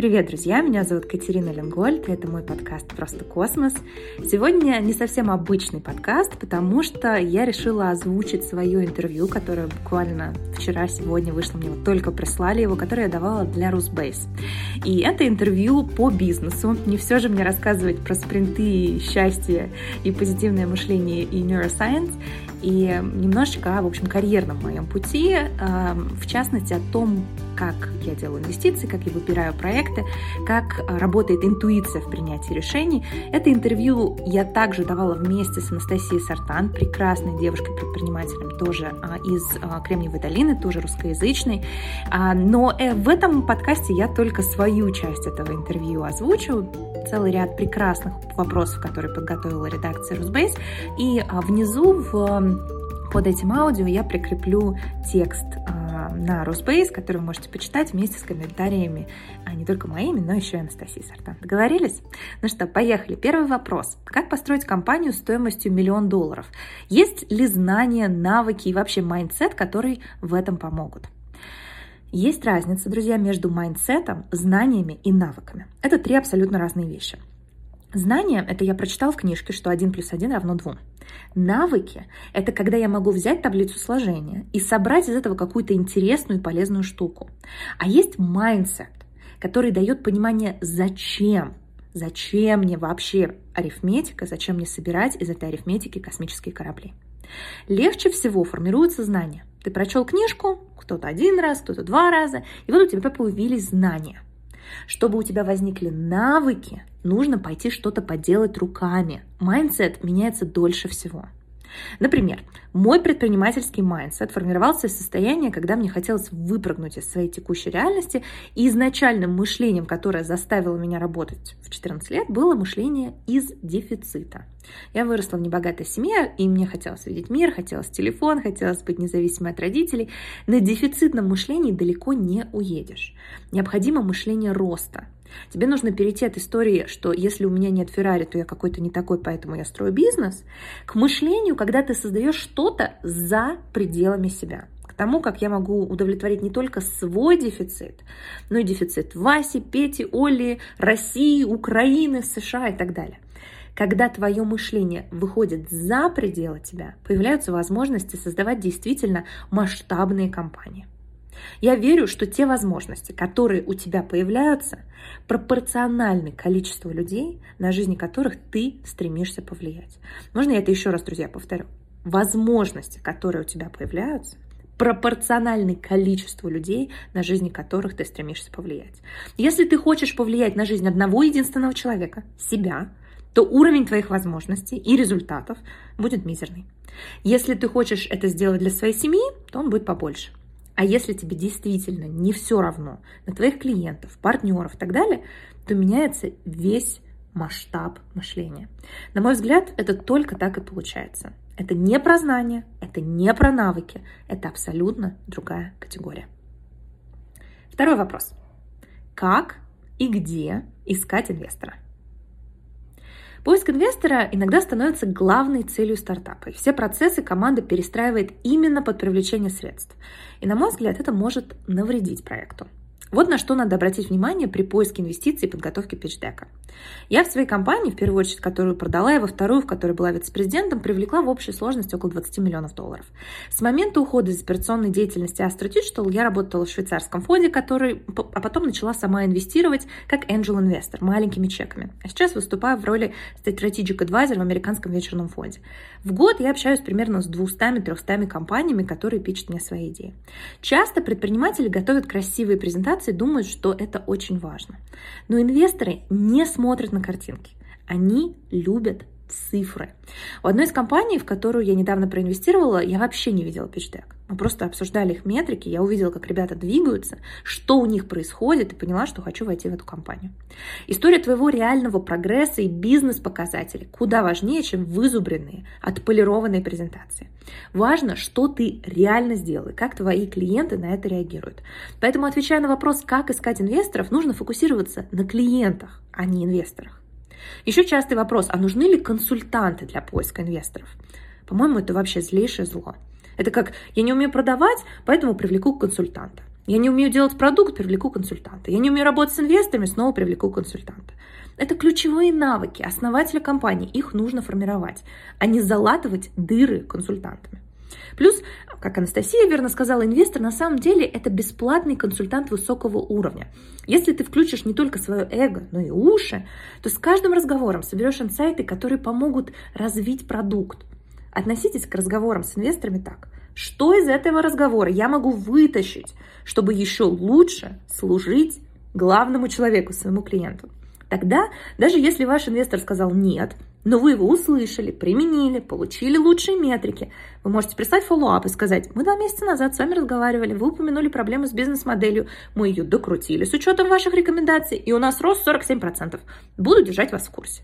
Привет, друзья! Меня зовут Катерина Ленгольд, это мой подкаст «Просто космос». Сегодня не совсем обычный подкаст, потому что я решила озвучить свое интервью, которое буквально вчера-сегодня вышло, мне вот только прислали его, которое я давала для Русбейс. И это интервью по бизнесу. Не все же мне рассказывать про спринты, счастье и позитивное мышление и neuroscience и немножечко в общем, карьерном моем пути, в частности, о том, как я делаю инвестиции, как я выбираю проекты, как работает интуиция в принятии решений. Это интервью я также давала вместе с Анастасией Сартан, прекрасной девушкой-предпринимателем, тоже а, из а, Кремниевой долины, тоже русскоязычной. А, но э, в этом подкасте я только свою часть этого интервью озвучу, целый ряд прекрасных вопросов, которые подготовила редакция Русбейс. И внизу в под этим аудио я прикреплю текст э, на Rusbase, который вы можете почитать вместе с комментариями а не только моими, но еще и Анастасии Сартан. Договорились? Ну что, поехали. Первый вопрос. Как построить компанию стоимостью миллион долларов? Есть ли знания, навыки и вообще mindset, которые в этом помогут? Есть разница, друзья, между mindset ом, знаниями и навыками. Это три абсолютно разные вещи. Знания – это я прочитал в книжке, что 1 плюс 1 равно 2. Навыки – это когда я могу взять таблицу сложения и собрать из этого какую-то интересную и полезную штуку. А есть mindset, который дает понимание «зачем?». Зачем мне вообще арифметика, зачем мне собирать из этой арифметики космические корабли? Легче всего формируются знания. Ты прочел книжку, кто-то один раз, кто-то два раза, и вот у тебя появились знания – чтобы у тебя возникли навыки, нужно пойти что-то поделать руками. Mindset меняется дольше всего. Например, мой предпринимательский mindset формировался из состояния, когда мне хотелось выпрыгнуть из своей текущей реальности, и изначальным мышлением, которое заставило меня работать в 14 лет, было мышление из дефицита. Я выросла в небогатой семье, и мне хотелось видеть мир, хотелось телефон, хотелось быть независимой от родителей. На дефицитном мышлении далеко не уедешь. Необходимо мышление роста – Тебе нужно перейти от истории, что если у меня нет Феррари, то я какой-то не такой, поэтому я строю бизнес, к мышлению, когда ты создаешь что-то за пределами себя. К тому, как я могу удовлетворить не только свой дефицит, но и дефицит Васи, Пети, Оли, России, Украины, США и так далее. Когда твое мышление выходит за пределы тебя, появляются возможности создавать действительно масштабные компании. Я верю, что те возможности, которые у тебя появляются, пропорциональны количеству людей, на жизни которых ты стремишься повлиять. Можно я это еще раз, друзья, повторю? Возможности, которые у тебя появляются, пропорциональны количеству людей, на жизни которых ты стремишься повлиять. Если ты хочешь повлиять на жизнь одного единственного человека, себя, то уровень твоих возможностей и результатов будет мизерный. Если ты хочешь это сделать для своей семьи, то он будет побольше. А если тебе действительно не все равно на твоих клиентов, партнеров и так далее, то меняется весь масштаб мышления. На мой взгляд, это только так и получается. Это не про знания, это не про навыки, это абсолютно другая категория. Второй вопрос. Как и где искать инвестора? Поиск инвестора иногда становится главной целью стартапа, и все процессы команда перестраивает именно под привлечение средств. И, на мой взгляд, это может навредить проекту. Вот на что надо обратить внимание при поиске инвестиций и подготовке пичдека. Я в своей компании, в первую очередь, которую продала, и во вторую, в которой была вице-президентом, привлекла в общей сложности около 20 миллионов долларов. С момента ухода из операционной деятельности Astro Digital я работала в швейцарском фонде, который, а потом начала сама инвестировать как angel инвестор маленькими чеками. А сейчас выступаю в роли strategic advisor в американском вечерном фонде. В год я общаюсь примерно с 200-300 компаниями, которые пичат мне свои идеи. Часто предприниматели готовят красивые презентации корпорации думают, что это очень важно. Но инвесторы не смотрят на картинки. Они любят цифры. У одной из компаний, в которую я недавно проинвестировала, я вообще не видела пичдек. Мы просто обсуждали их метрики, я увидела, как ребята двигаются, что у них происходит, и поняла, что хочу войти в эту компанию. История твоего реального прогресса и бизнес-показатели куда важнее, чем вызубренные, отполированные презентации. Важно, что ты реально сделал и как твои клиенты на это реагируют. Поэтому, отвечая на вопрос, как искать инвесторов, нужно фокусироваться на клиентах, а не инвесторах. Еще частый вопрос, а нужны ли консультанты для поиска инвесторов? По-моему, это вообще злейшее зло. Это как, я не умею продавать, поэтому привлеку консультанта. Я не умею делать продукт, привлеку консультанта. Я не умею работать с инвесторами, снова привлеку консультанта. Это ключевые навыки основателя компании. Их нужно формировать, а не залатывать дыры консультантами. Плюс, как Анастасия верно сказала, инвестор на самом деле это бесплатный консультант высокого уровня. Если ты включишь не только свое эго, но и уши, то с каждым разговором соберешь инсайты, которые помогут развить продукт. Относитесь к разговорам с инвесторами так. Что из этого разговора я могу вытащить, чтобы еще лучше служить главному человеку, своему клиенту? Тогда, даже если ваш инвестор сказал «нет», но вы его услышали, применили, получили лучшие метрики. Вы можете прислать follow-up и сказать, мы два месяца назад с вами разговаривали, вы упомянули проблему с бизнес-моделью, мы ее докрутили с учетом ваших рекомендаций, и у нас рост 47%. Буду держать вас в курсе.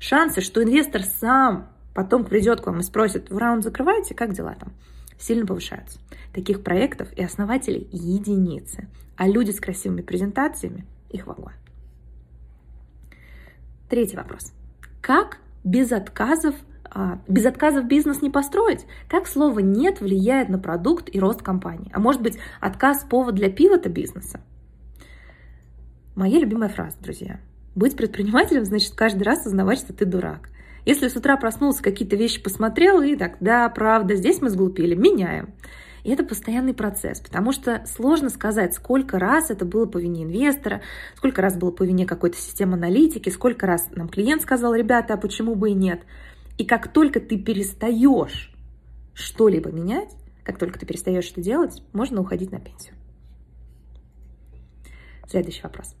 Шансы, что инвестор сам потом придет к вам и спросит, в раунд закрываете, как дела там? Сильно повышаются. Таких проектов и основателей единицы, а люди с красивыми презентациями их вагон. Третий вопрос. Как без отказов а, без отказов бизнес не построить. Как слово «нет» влияет на продукт и рост компании? А может быть, отказ – повод для пивота бизнеса? Моя любимая фраза, друзья. Быть предпринимателем значит каждый раз осознавать, что ты дурак. Если с утра проснулся, какие-то вещи посмотрел и так, да, правда, здесь мы сглупили, меняем. И это постоянный процесс, потому что сложно сказать, сколько раз это было по вине инвестора, сколько раз было по вине какой-то системы аналитики, сколько раз нам клиент сказал, ребята, а почему бы и нет. И как только ты перестаешь что-либо менять, как только ты перестаешь это делать, можно уходить на пенсию. Следующий вопрос.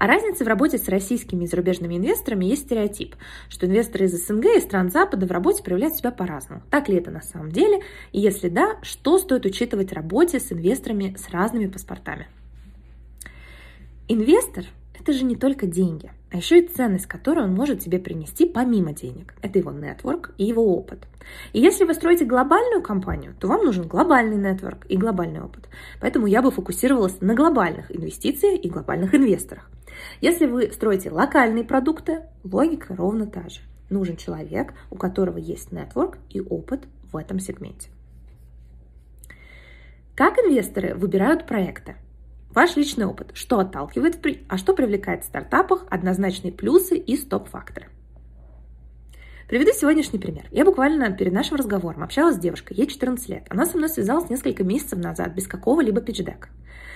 А разница в работе с российскими и зарубежными инвесторами есть стереотип, что инвесторы из СНГ и стран Запада в работе проявляют себя по-разному. Так ли это на самом деле? И если да, что стоит учитывать в работе с инвесторами с разными паспортами? Инвестор – это же не только деньги, а еще и ценность, которую он может тебе принести помимо денег. Это его нетворк и его опыт. И если вы строите глобальную компанию, то вам нужен глобальный нетворк и глобальный опыт. Поэтому я бы фокусировалась на глобальных инвестициях и глобальных инвесторах. Если вы строите локальные продукты, логика ровно та же. Нужен человек, у которого есть нетворк и опыт в этом сегменте. Как инвесторы выбирают проекты? Ваш личный опыт. Что отталкивает, а что привлекает в стартапах, однозначные плюсы и стоп-факторы. Приведу сегодняшний пример. Я буквально перед нашим разговором общалась с девушкой, ей 14 лет. Она со мной связалась несколько месяцев назад без какого-либо пичдека.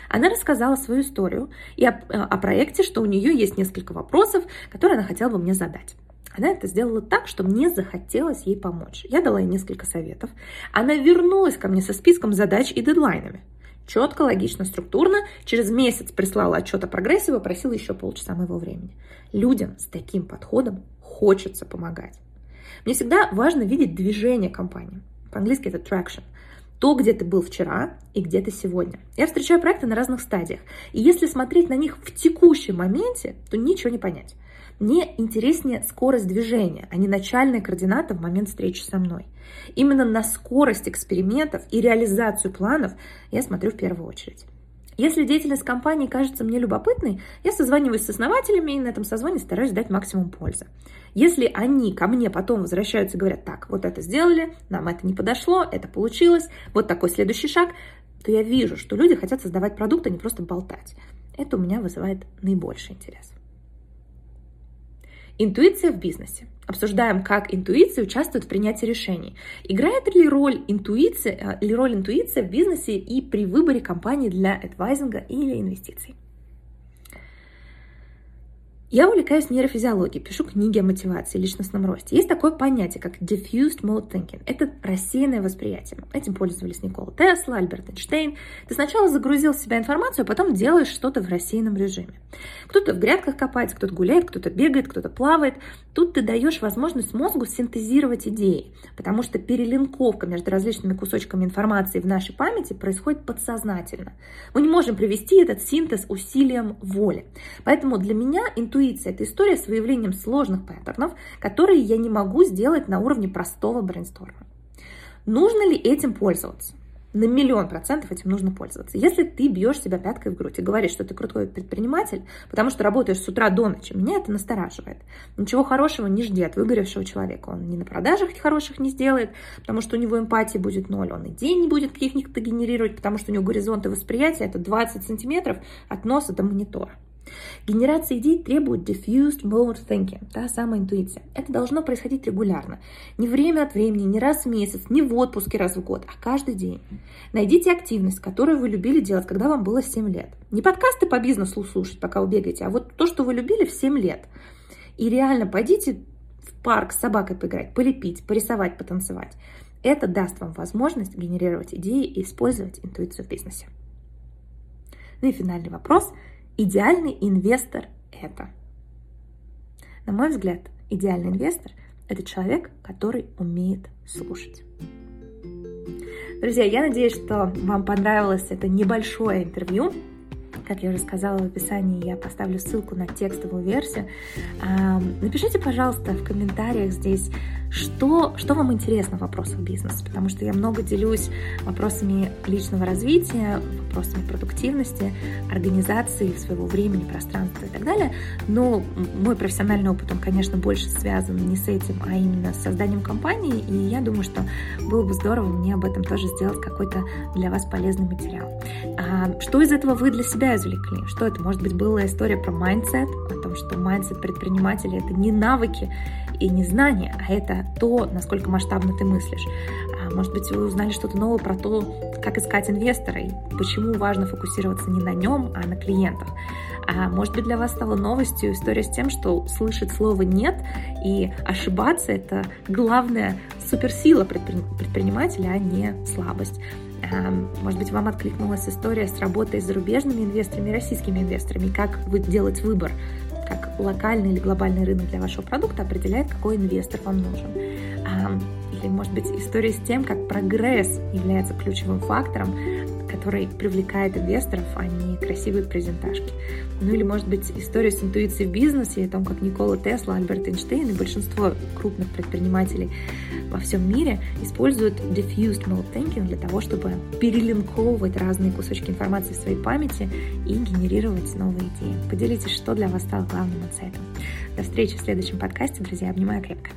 Она рассказала свою историю и о, э, о проекте, что у нее есть несколько вопросов, которые она хотела бы мне задать. Она это сделала так, что мне захотелось ей помочь. Я дала ей несколько советов. Она вернулась ко мне со списком задач и дедлайнами. Четко, логично, структурно. Через месяц прислала отчет о прогрессе и попросила еще полчаса моего времени. Людям с таким подходом хочется помогать. Мне всегда важно видеть движение компании. По-английски это traction. То, где ты был вчера и где ты сегодня. Я встречаю проекты на разных стадиях. И если смотреть на них в текущем моменте, то ничего не понять. Мне интереснее скорость движения, а не начальная координата в момент встречи со мной. Именно на скорость экспериментов и реализацию планов я смотрю в первую очередь. Если деятельность компании кажется мне любопытной, я созваниваюсь с основателями и на этом созвоне стараюсь дать максимум пользы. Если они ко мне потом возвращаются и говорят, так, вот это сделали, нам это не подошло, это получилось, вот такой следующий шаг, то я вижу, что люди хотят создавать продукт, а не просто болтать. Это у меня вызывает наибольший интерес. Интуиция в бизнесе. Обсуждаем, как интуиция участвует в принятии решений. Играет ли роль интуиция, или роль интуиции в бизнесе и при выборе компании для адвайзинга или инвестиций? Я увлекаюсь нейрофизиологией, пишу книги о мотивации, личностном росте. Есть такое понятие, как diffused mode thinking. Это рассеянное восприятие. Этим пользовались Никола Тесла, Альберт Эйнштейн. Ты сначала загрузил в себя информацию, а потом делаешь что-то в рассеянном режиме. Кто-то в грядках копается, кто-то гуляет, кто-то бегает, кто-то плавает. Тут ты даешь возможность мозгу синтезировать идеи, потому что перелинковка между различными кусочками информации в нашей памяти происходит подсознательно. Мы не можем привести этот синтез усилием воли. Поэтому для меня интуиция интуиция – это история с выявлением сложных паттернов, которые я не могу сделать на уровне простого брейнсторма. Нужно ли этим пользоваться? на миллион процентов этим нужно пользоваться. Если ты бьешь себя пяткой в грудь и говоришь, что ты крутой предприниматель, потому что работаешь с утра до ночи, меня это настораживает. Ничего хорошего не жди от выгоревшего человека. Он ни на продажах хороших не сделает, потому что у него эмпатии будет ноль. Он и день не будет каких-то генерировать, потому что у него горизонты восприятия это 20 сантиметров от носа до монитора. Генерация идей требует diffused mode thinking, та самая интуиция. Это должно происходить регулярно. Не время от времени, не раз в месяц, не в отпуске раз в год, а каждый день. Найдите активность, которую вы любили делать, когда вам было 7 лет. Не подкасты по бизнесу слушать, пока вы бегаете, а вот то, что вы любили в 7 лет. И реально пойдите в парк с собакой поиграть, полепить, порисовать, потанцевать. Это даст вам возможность генерировать идеи и использовать интуицию в бизнесе. Ну и финальный вопрос – Идеальный инвестор это? На мой взгляд, идеальный инвестор – это человек, который умеет слушать. Друзья, я надеюсь, что вам понравилось это небольшое интервью. Как я уже сказала в описании, я поставлю ссылку на текстовую версию. Напишите, пожалуйста, в комментариях здесь, что, что вам интересно в вопросах бизнеса, потому что я много делюсь вопросами личного развития, вопросами продуктивности, организации своего времени, пространства и так далее. Но мой профессиональный опыт, он, конечно, больше связан не с этим, а именно с созданием компании, и я думаю, что было бы здорово мне об этом тоже сделать какой-то для вас полезный материал. А что из этого вы для себя извлекли? Что это? Может быть, была история про mindset, о том, что mindset предпринимателя — это не навыки, и не знание, а это то, насколько масштабно ты мыслишь. А, может быть, вы узнали что-то новое про то, как искать инвестора и почему важно фокусироваться не на нем, а на клиентах. А может быть, для вас стала новостью история с тем, что слышать слово «нет» и ошибаться — это главная суперсила предпринимателя, а не слабость. А, может быть, вам откликнулась история с работой с зарубежными инвесторами и российскими инвесторами, как делать выбор как локальный или глобальный рынок для вашего продукта определяет, какой инвестор вам нужен. Или, может быть, история с тем, как прогресс является ключевым фактором, который привлекает инвесторов, а не красивые презентажки. Ну или, может быть, история с интуицией в бизнесе и о том, как Никола Тесла, Альберт Эйнштейн и большинство крупных предпринимателей во всем мире используют diffused mode thinking для того, чтобы перелинковывать разные кусочки информации в своей памяти и генерировать новые идеи. Поделитесь, что для вас стало главным инсайтом. До встречи в следующем подкасте, друзья. Обнимаю крепко.